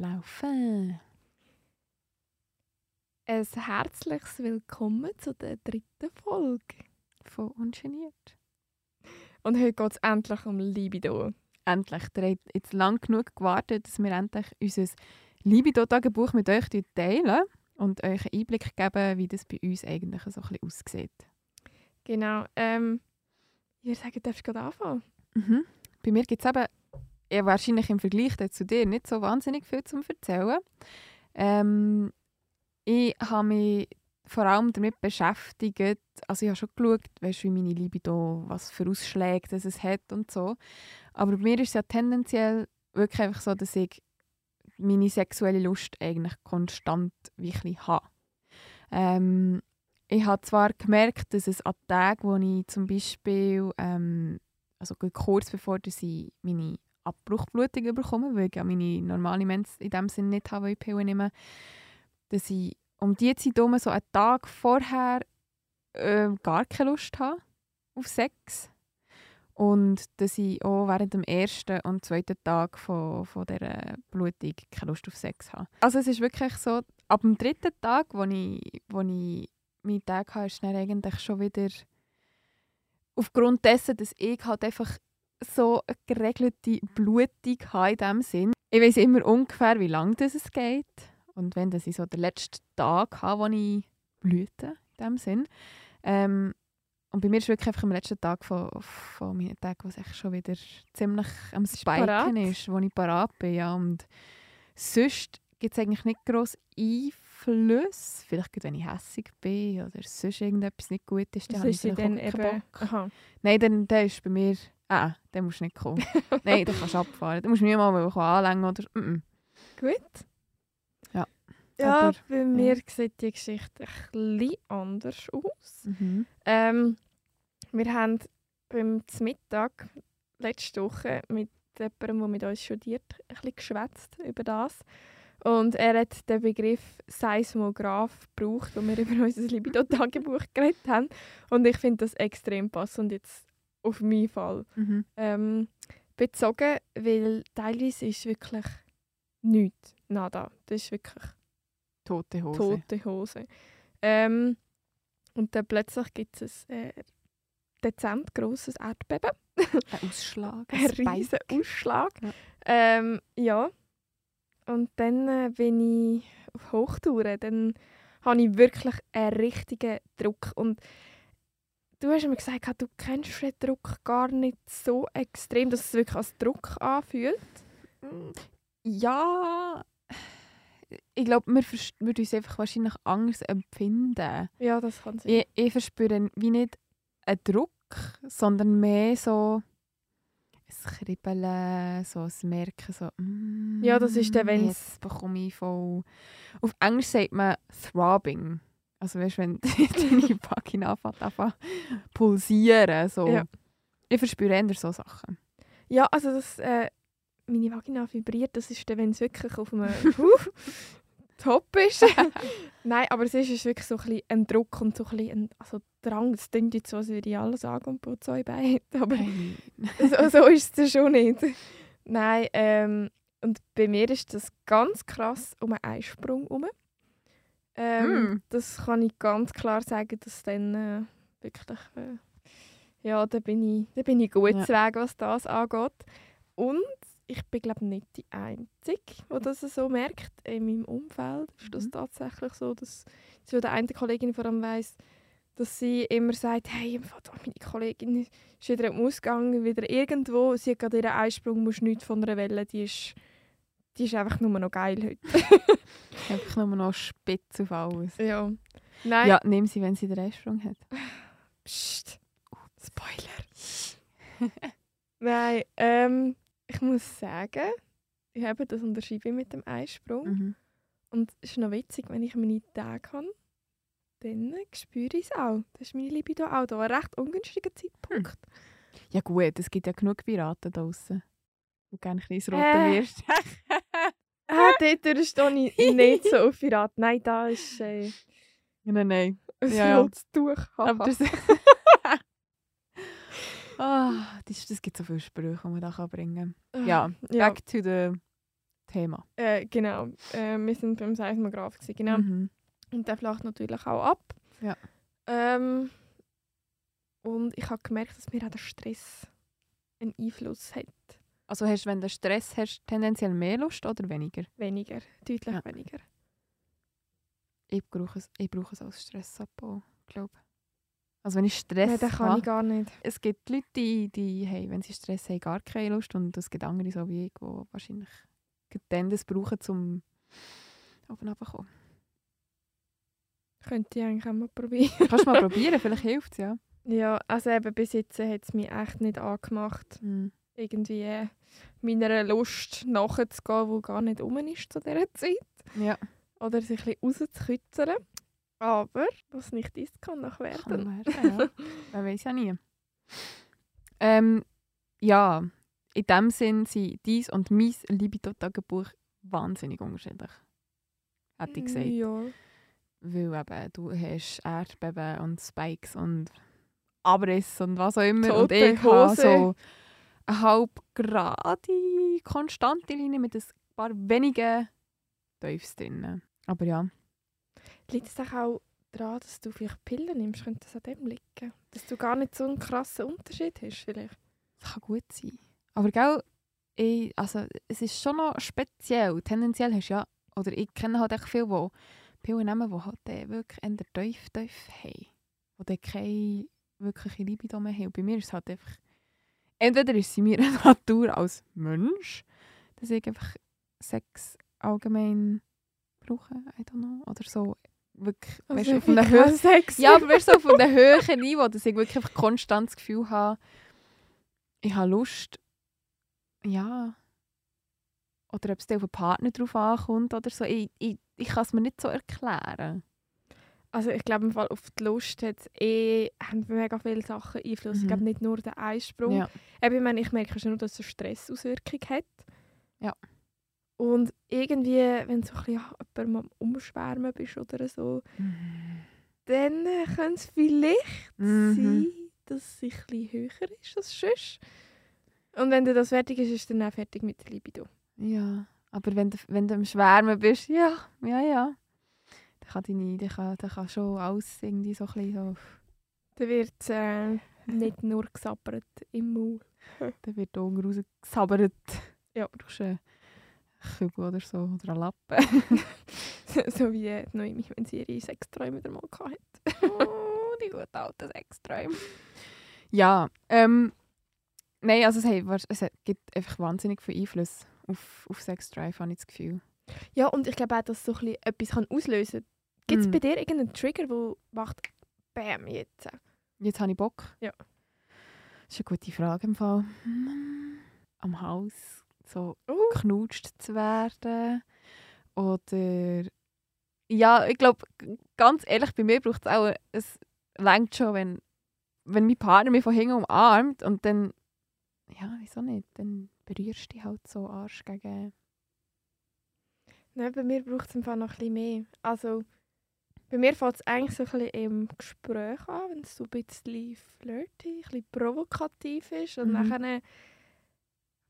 laufen. Ein herzliches Willkommen zu der dritten Folge. Von Ungeniert. Und heute geht es endlich um Libido. Endlich. Ihr habt jetzt lang genug gewartet, dass wir endlich unser Libido-Tagebuch mit euch teilen und euch einen Einblick geben, wie das bei uns eigentlich so ein bisschen aussieht. Genau. Ähm, ich würde sagen, darfst du gerade anfangen? Mhm. Bei mir gibt es eben ja, wahrscheinlich im Vergleich zu dir nicht so wahnsinnig viel zu erzählen. Ähm, ich habe mich vor allem damit beschäftigt, also ich habe schon geschaut, weißt, wie meine Libido, was für Ausschläge es hat und so. Aber bei mir ist es ja tendenziell wirklich einfach so, dass ich meine sexuelle Lust eigentlich konstant wirklich habe. Ähm, ich habe zwar gemerkt, dass es an Tagen, wo ich zum Beispiel, ähm, also kurz bevor ich meine Abbruchblutung bekomme, weil ich ja meine normale Mens in dem Sinne nicht habe, weil ich nehme, dass ich um diese Zeit herum, so einen Tag vorher äh, gar keine Lust habe auf Sex. Und dass ich auch während dem ersten und zweiten Tag von, von dieser Blutung keine Lust auf Sex habe. Also es ist wirklich so, ab dem dritten Tag, wo ich, wo ich meinen Tag habe, ist dann eigentlich schon wieder aufgrund dessen, dass ich halt einfach so eine geregelte Blutung habe in diesem Sinn. Ich weiß immer ungefähr, wie lange das es geht. Und wenn das ich so den letzten Tag habe, wo ich blüte, in diesem Sinn. Ähm, und bei mir ist wirklich einfach am letzten Tag von, von meinen Tagen, wo es schon wieder ziemlich am Spiken ist, wo ich parat bin. Ja. Und sonst gibt es eigentlich nicht gross Einfluss. Vielleicht, wenn ich hässig bin oder sonst irgendetwas nicht gut ist, dann habe ich dann eben... Nein, dann, dann ist bei mir... Ah, dann musst du nicht kommen. Nein, dann kannst du abfahren. Dann musst du mich mal anlängen oder... Mm. Gut. Ja. Ja, Aber, bei mir ja. sieht die Geschichte ein bisschen anders aus. Mhm. Ähm, wir haben beim Mittag letzte Woche mit jemandem, der mit uns studiert, ein bisschen geschwätzt über das. Und er hat den Begriff Seismograph gebraucht, wo wir über unser Libido-Tagebuch geredet haben. Und ich finde das extrem passend jetzt auf meinen Fall. Mhm. Ähm, bezogen, weil teilweise ist wirklich nichts, nada. Das ist wirklich tote Hose. Tote Hose. Ähm, und dann plötzlich gibt es ein äh, dezent grosses Erdbeben. ein Ausschlag. ein riesiger Ausschlag. Ja. Ähm, ja. Und dann äh, bin ich auf Hochtouren. Dann habe ich wirklich einen richtigen Druck. Und du hast mir gesagt, du kennst den Druck gar nicht so extrem, dass es wirklich als Druck anfühlt. Ja, ich glaube, wir würden uns einfach wahrscheinlich anders empfinden. Ja, das kann sein. Ich, ich verspüre wie nicht einen Druck, sondern mehr so ein Kribbeln, so ein Merken, so mm, Ja, das ist dann, wenn Jetzt bekomme ich voll... Auf Englisch sagt man Throbbing. Also weißt du, wenn deine Vagina anfängt pulsieren, so. Ja. Ich verspüre eher so Sachen. Ja, also das... Äh, meine Vagina vibriert, das ist dann, wenn es wirklich auf einem top ist. Nein, aber es ist, ist wirklich so ein, bisschen ein Druck und so ein, bisschen ein also Drang. Es klingt jetzt so, als würde ich alles sagen und putze euch Beine. Aber so, so ist es schon nicht. Nein, ähm, und bei mir ist das ganz krass um einen Eisprung herum. Ähm, mm. Das kann ich ganz klar sagen, dass dann äh, wirklich... Äh, ja, da bin ich, da bin ich gut ja. Weg, was das angeht. Und ich bin glaube nicht die Einzige, die das so merkt. In meinem Umfeld ist das mhm. tatsächlich so, dass so der eine Kollegin vor allem weiss, dass sie immer sagt, hey, meine Kollegin ist wieder am Ausgang, wieder irgendwo, sie hat gerade ihren Einsprung, muss nichts von einer Welle, die ist, die ist einfach nur noch geil heute. einfach nur noch spitz auf alles. Ja. Nein. Ja, nimm sie, wenn sie den Einsprung hat. Psst. Uh, Spoiler. Nein, ähm, ich muss sagen, ich habe das unterschrieben mit dem Einsprung. Mhm. Und es ist noch witzig, wenn ich meine Tage habe, dann spüre ich es auch. Das ist meine Libido auch da. Ein recht ungünstiger Zeitpunkt. Hm. Ja gut, es gibt ja genug Piraten da draußen. Du gerne ein bisschen rote äh. wirst. dort stehe ich nicht so auf Piraten. Nein, da ist... Äh, nein, nein. Ein ja, rotes Tuch. Aber das Ah, das, das gibt so viele Sprüche, die man da bringen kann. Ah, ja, back to the Thema. Äh, genau. Äh, wir sind beim Seismograph. Gewesen, genau. Mhm. Und der flacht natürlich auch ab. Ja. Ähm, und ich habe gemerkt, dass mir auch der Stress einen Einfluss hat. Also hast, wenn du Stress hast, tendenziell mehr Lust oder weniger? Weniger, deutlich Ja. weniger. Ich brauche es, ich brauche es als Stressabbau, glaube Also wenn ich Stress Nein, das kann habe, ich gar nicht. es gibt Leute, die, die hey, wenn sie Stress haben, gar keine Lust und es gibt andere, so wie ich, die wahrscheinlich dann das brauchen, um auf und runter zu kommen. Könnte ich eigentlich auch mal probieren. Kannst du mal probieren, vielleicht hilft es, ja. Ja, also eben bis jetzt hat es mich echt nicht angemacht, Mhm. Irgendwie äh, meiner Lust nachzugehen, die gar nicht um ist zu dieser Zeit. Ja, Oder sich ein bisschen rauszukützeln. Aber was nicht ist, kann noch kann werden. werden, ja. Man weiß ja nie. Ähm, ja, in dem Sinn sind dies und mein Libido-Tagebuch wahnsinnig unterschiedlich. Hätte ich gesagt. Ja. Weil eben, du hast Erdbeben und Spikes und Abriss und was auch immer. und Tote ich habe Hose. so eine halb gerade, konstante Linie mit ein paar wenigen Teufels drin. Aber ja, Liegt es auch daran, dass du vielleicht Pillen nimmst? Könnte das an dem liegen? Dass du gar nicht so einen krassen Unterschied hast vielleicht? das kann gut sein. Aber gell, ich, also, es ist schon noch speziell. Tendenziell hast du ja, oder ich kenne halt echt viele, die Pillen nehmen, die halt äh, wirklich tief, tief haben. Die keine wirkliche Libido mehr haben. Und bei mir ist es halt einfach, entweder ist sie mir eine Natur als Mensch, dass ich einfach Sex allgemein brauche, I don't know, oder so wirklich, weißt, du, auf einer Höhe, Sex. ja, aber weißt du, so auf einem höheren Niveau, dass ich wirklich einfach konstant das Gefühl habe, ich habe Lust, ja, oder ob es auf einen Partner drauf ankommt oder so. Ich, ich, ich kann es mir nicht so erklären. Also ich glaube im Fall auf die Lust hat eh, haben mega viele Sachen Einfluss. Ich Mhm. glaube nicht nur der Eisprung. Ja. Eben, ich, meine, ich merke schon nur, dass es eine Stressauswirkung hat. Ja. Und irgendwie, wenn du so ein bisschen ja, jemandem am Umschwärmen bist oder so, dann äh, könnte es vielleicht Mhm. sein, dass es ein bisschen höher ist als sonst. Und wenn du das fertig ist, ist dann auch fertig mit der Libido. Ja, aber wenn du, wenn du am Schwärmen bist, ja, ja, ja. Kann, deine, dann kann, dann kann schon alles irgendwie so ein bisschen so, Dann wird es äh, nicht nur gesabbert im Maul. dann wird da unten rausgesabbert. Ja. Du brauchst einen Kübel oder so, oder einen Lappen. so wie äh, Noemi, wenn sie ihre Sexträume mal hatte. oh, die guten alten Sexträume. Ja, ähm, nein, also es, wahrsch- es gibt einfach wahnsinnig viel Einfluss auf, auf Sex Drive, habe ich das Gefühl. Ja, und ich glaube auch, dass so ein bisschen etwas kann auslösen kann. Gibt es Mm. bei dir irgendeinen Trigger, der macht Bäm jetzt? Jetzt habe ich Bock. Ja. Das ist eine gute Frage im Fall. Am Haus so Uh. knutscht zu werden. Oder ja, ich glaube, ganz ehrlich, bei mir braucht es auch, es längt schon, wenn, wenn mein Partner mich von hinten umarmt und dann, ja, wieso nicht, dann berührst du dich halt so Arsch gegen... Nein, bei mir braucht es im Fall noch ein bisschen mehr. Also, bei mir fängt es eigentlich so ein bisschen im Gespräch an, wenn es so ein bisschen flirty, ein bisschen provokativ ist. Und Mhm. dann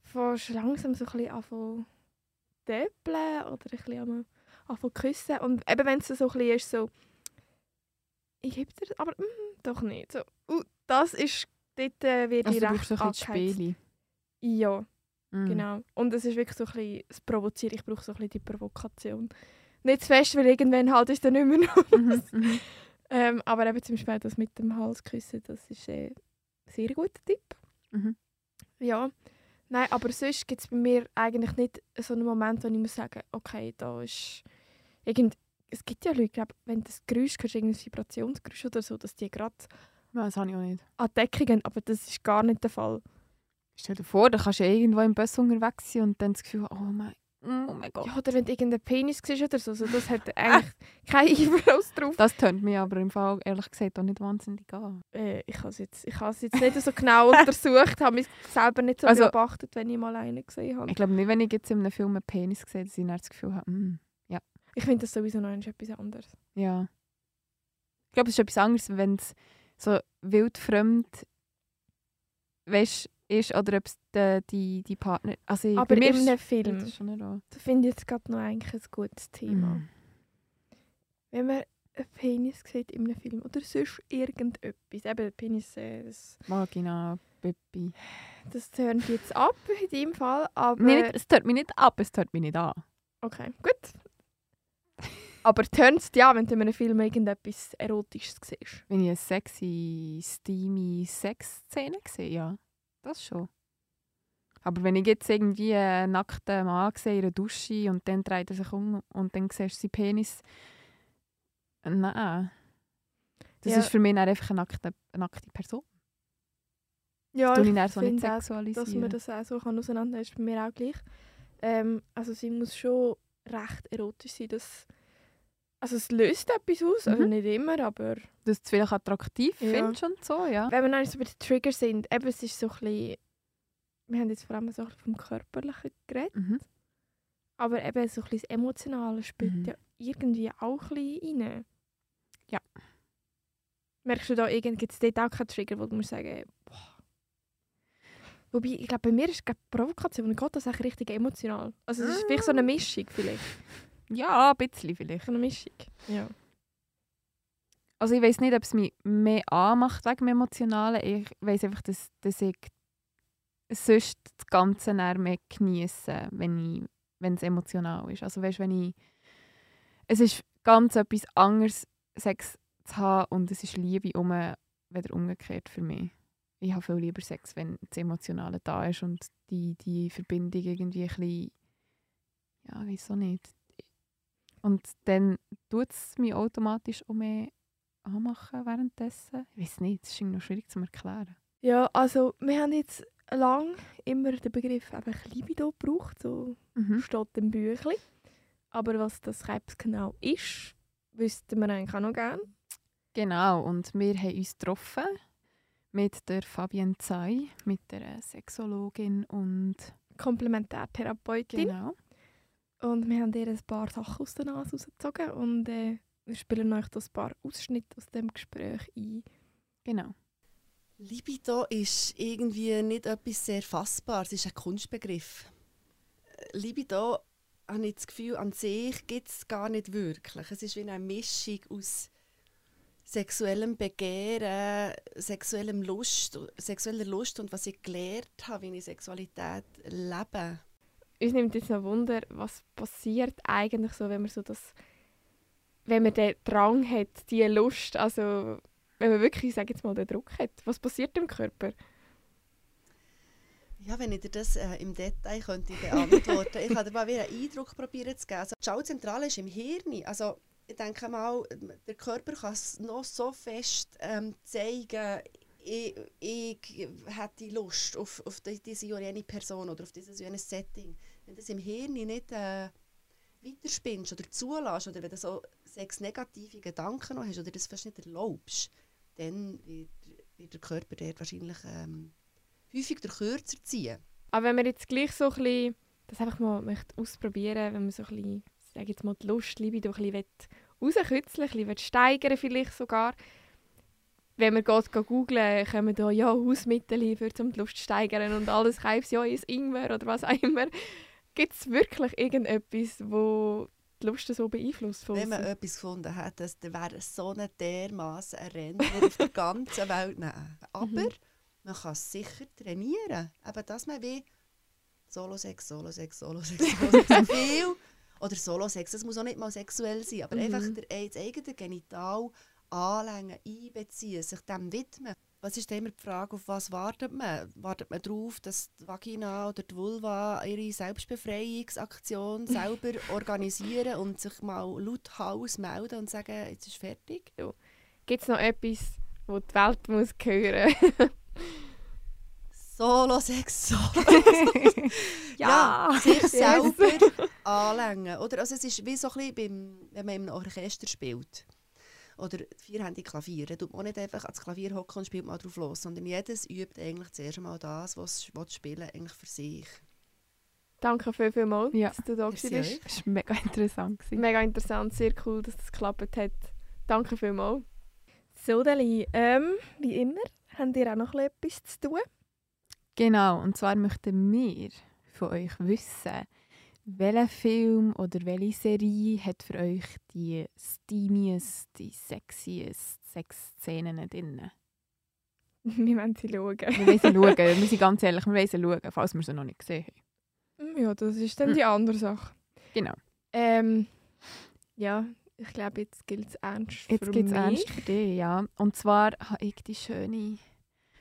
fängst du langsam so ein bisschen an zu döppeln oder ein bisschen an anfangen zu küssen. Und eben wenn es so ein bisschen ist, so ich gebe dir das, aber mm, doch nicht. So, uh, das ist, dort äh, wird Also ich recht so ein. Spiele. Ja. Mhm. Genau. Und es ist wirklich so ein bisschen das Provozieren. Ich brauche so ein bisschen die Provokation. Nicht zu fest, weil irgendwann halt ist dann nicht mehr noch. Mhm. Mhm. ähm, aber eben zum Beispiel das mit dem Hals küssen, das ist äh, ein sehr guter Tipp. Mhm. Ja. Nein, aber sonst gibt es bei mir eigentlich nicht so einen Moment, wo ich muss sagen, okay, da ist irgend... Es gibt ja Leute, glaub, wenn du das Geräusch hörst, irgendein Vibrationsgeräusch oder so, dass die gerade Ja, das habe ich auch nicht. an gehen, aber das ist gar nicht der Fall. Stell dir vor, da kannst du irgendwo im Bus unterwegs sein und dann das Gefühl, oh mein, oh mein Gott. Ja, oder wenn du irgendeinen Penis siehst oder so, so das hat eigentlich keinen Einfluss drauf. Das tönt mir aber im Fall ehrlich gesagt auch nicht wahnsinnig an. Äh, ich habe es jetzt, ich jetzt nicht so genau untersucht, habe mich selber nicht so Also- beobachtet, wenn ich mal einen gesehen habe. Ich glaube nicht, wenn ich jetzt in einem Film einen Penis sehe, dass ich dann das Gefühl habe, mm, Ich finde das sowieso noch etwas anderes. ja. Ich glaube, es ist etwas anderes, wenn es so wildfremd, weißt ist oder ob es die, die, die Partner... Also Aber bei mir in einem Film, Das eine finde ich jetzt gerade noch eigentlich ein gutes Thema. Mhm. Wenn man einen Penis sieht in einem Film oder sonst irgendetwas, eben Penis, äh, das, Vagina, Pippi. das tönt jetzt ab in deinem Fall, aber... Nee, nicht, es tört mich nicht ab, es tört mich nicht an. Okay, gut. Aber tönt es ja, wenn du in einem Film irgendetwas Erotisches siehst? Wenn ich eine sexy, steamy Sexszene sehe, ja. Das schon. Aber wenn ich jetzt irgendwie einen nackten Mann sehe in einer Dusche und dann dreht er sich um und dann siehst du seinen Penis. Nein. Das Ja. ist für mich einfach eine nackte, eine nackte Person. Ja, Das ich dann so nicht finde auch, sexualisieren. dass man das auch so kann auseinandernehmen kann, ist bei mir auch gleich. Ähm, also sie muss schon recht erotisch sein. Dass, also es löst etwas aus, also Mhm. nicht immer, aber dass du es vielleicht attraktiv Ja. findest und so, ja. wenn wir dann so bei den Triggers sind, eben es ist so ein bisschen, wir haben jetzt vor allem so ein bisschen vom Körperlichen geredet, Mhm. aber eben so ein bisschen das Emotionale spielt Mhm. ja irgendwie auch ein bisschen rein. Ja. Merkst du da, gibt es dort auch keinen Trigger, wo du musst sagen, boah. Wobei, ich glaube, bei mir ist die Provokation, und geht das eigentlich richtig emotional. Also es ist vielleicht so eine Mischung vielleicht. Ja, ein bisschen vielleicht. Eine Mischung. Ja. Also ich weiß nicht, ob es mich mehr anmacht wegen dem Emotionalen. Ich weiß einfach, dass, dass ich sonst das Ganze mehr genieße, wenn ich wenn es emotional ist. Also weißt, wenn ich es ist ganz etwas anderes, Sex zu haben und es ist Liebe um, weder umgekehrt für mich. Ich habe viel lieber Sex, wenn das Emotionale da ist und die, die Verbindung irgendwie ein bisschen, ja, wieso nicht. Und dann tut es mich automatisch auch mehr anmachen währenddessen. Ich weiß nicht, das ist irgendwie noch schwierig zu erklären. ja, also wir haben jetzt lang immer den Begriff einfach Libido gebraucht, so Mhm. steht im Büchlein. Aber was das Krebs genau ist, wüssten wir eigentlich auch noch gerne. Genau, und wir haben uns getroffen mit der Fabienne Zay, mit der Sexologin und Komplementärtherapeutin. genau. Und wir haben ihr ein paar Sachen aus der Nase rausgezogen und äh, wir spielen euch das paar Ausschnitte aus dem Gespräch ein. genau. Libido ist irgendwie nicht etwas sehr Fassbares, es ist ein Kunstbegriff. Libido, habe ich das Gefühl, an sich gibt es gar nicht wirklich. Es ist wie eine Mischung aus sexuellem Begehren, sexuellem Lust, sexueller Lust und was ich gelernt habe, wie ich Sexualität lebe. Uns nimmt jetzt noch Wunder, was passiert eigentlich so, wenn man so das, wenn man den Drang hat, die Lust, also wenn man wirklich, sag jetzt mal, den Druck hat, was passiert im Körper? Ja, wenn ich dir das äh, im Detail könnte beantworten Ich kann dir mal wieder einen Eindruck probieren zu geben. Also, die Schallzentrale ist im Hirn. Also, ich denke mal, der Körper kann es noch so fest ähm, zeigen, ich, ich hätte Lust auf, auf die- diese jene Person oder auf dieses jenes Setting. Wenn du das im Hirn nicht äh, weiterspinnst oder zulässt oder wenn du so sechs negative Gedanken noch hast oder das fast nicht erlaubst, dann wird, wird der Körper dort wahrscheinlich ähm, häufig der Kürzer ziehen. Aber wenn man jetzt gleich so ein bisschen, das einfach mal möchte ausprobieren, wenn man so ein bisschen, sag jetzt mal, die Lust, Libido ein bisschen rauskitzeln, ein bisschen steigern vielleicht sogar. Wenn man geht, geht googlen, kommen da ja Hausmittel für um die Lust zu steigern und alles Reibs, ja, ins Ingwer oder was auch immer. Gibt es wirklich irgendetwas, wo die Lust so beeinflusst? von Wenn man etwas gefunden hat, das wäre es so ein dermaßen ein Renner auf der ganzen Welt nehmen. Aber Mhm. man kann es sicher trainieren. Aber dass man wie Solo-Sex, Solo-Sex, Solo-Sex, Solo-Sex, viel oder Solo-Sex, das muss auch nicht mal sexuell sein, aber Mhm. einfach der, das eigene Genital anlängen, einbeziehen, sich dem widmen. Was ist immer die Frage, auf was wartet man? Wartet man darauf, dass die Vagina oder die Vulva ihre Selbstbefreiungsaktion selber organisieren und sich mal laut Haus melden und sagen, jetzt ist fertig? Gibt es noch etwas, wo die Welt muss hören Solo-Sex, Solo Ja! sich Yes. selber anlängen. Oder? Also es ist wie so ein bisschen, beim, wenn man im Orchester spielt. Oder vierhändig Klavier. Dann tut man auch nicht einfach ans Klavier hocken und spielt mal drauf los, sondern jedes übt eigentlich zuerst einmal das, was es spielen eigentlich für sich. Danke viel, viel mal, Ja. dass du da euch. Das war mega interessant. gewesen. Mega interessant, sehr cool, dass das geklappt hat. Danke vielmals. So, Deli, ähm, wie immer, habt ihr auch noch etwas zu tun? Genau, und zwar möchten wir von euch wissen, welcher Film oder welche Serie hat für euch die steamiest, die sexiest Sexszenen drin? Wir wollen sie schauen. Wir wollen sie schauen, wir sind ganz ehrlich, wir wollen sie schauen, falls wir sie noch nicht gesehen haben. Ja, das ist dann die andere Sache. Genau. Ähm, ja, ich glaube, jetzt gilt es ernst Jetzt für es mich. ernst für dich, ja. Und zwar habe ich die schöne,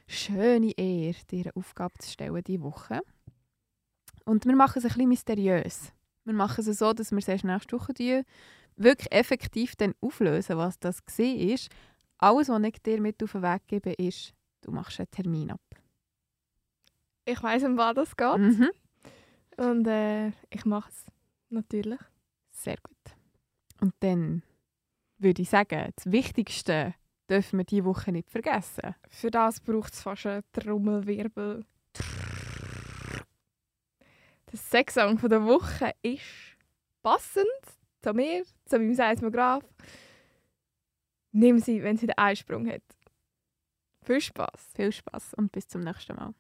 schöne Ehre, dir eine Aufgabe zu stellen diese Woche. Und wir machen es ein bisschen mysteriös. Wir machen es so, dass wir es erst nächste Woche wirklich effektiv dann auflösen, was das war. Alles, was ich dir mit auf den Weg gebe, ist, du machst einen Termin ab. Ich weiß, um was das geht. Mhm. Und äh, ich mache es. Natürlich. Sehr gut. Und dann würde ich sagen, das Wichtigste dürfen wir diese Woche nicht vergessen. Für das braucht es fast einen Trommelwirbel. Der Sexsong der Woche ist passend zu mir, zu meinem Seismograph. Nimm sie, wenn sie den Einsprung hat. Viel Spaß. Viel Spaß und bis zum nächsten Mal.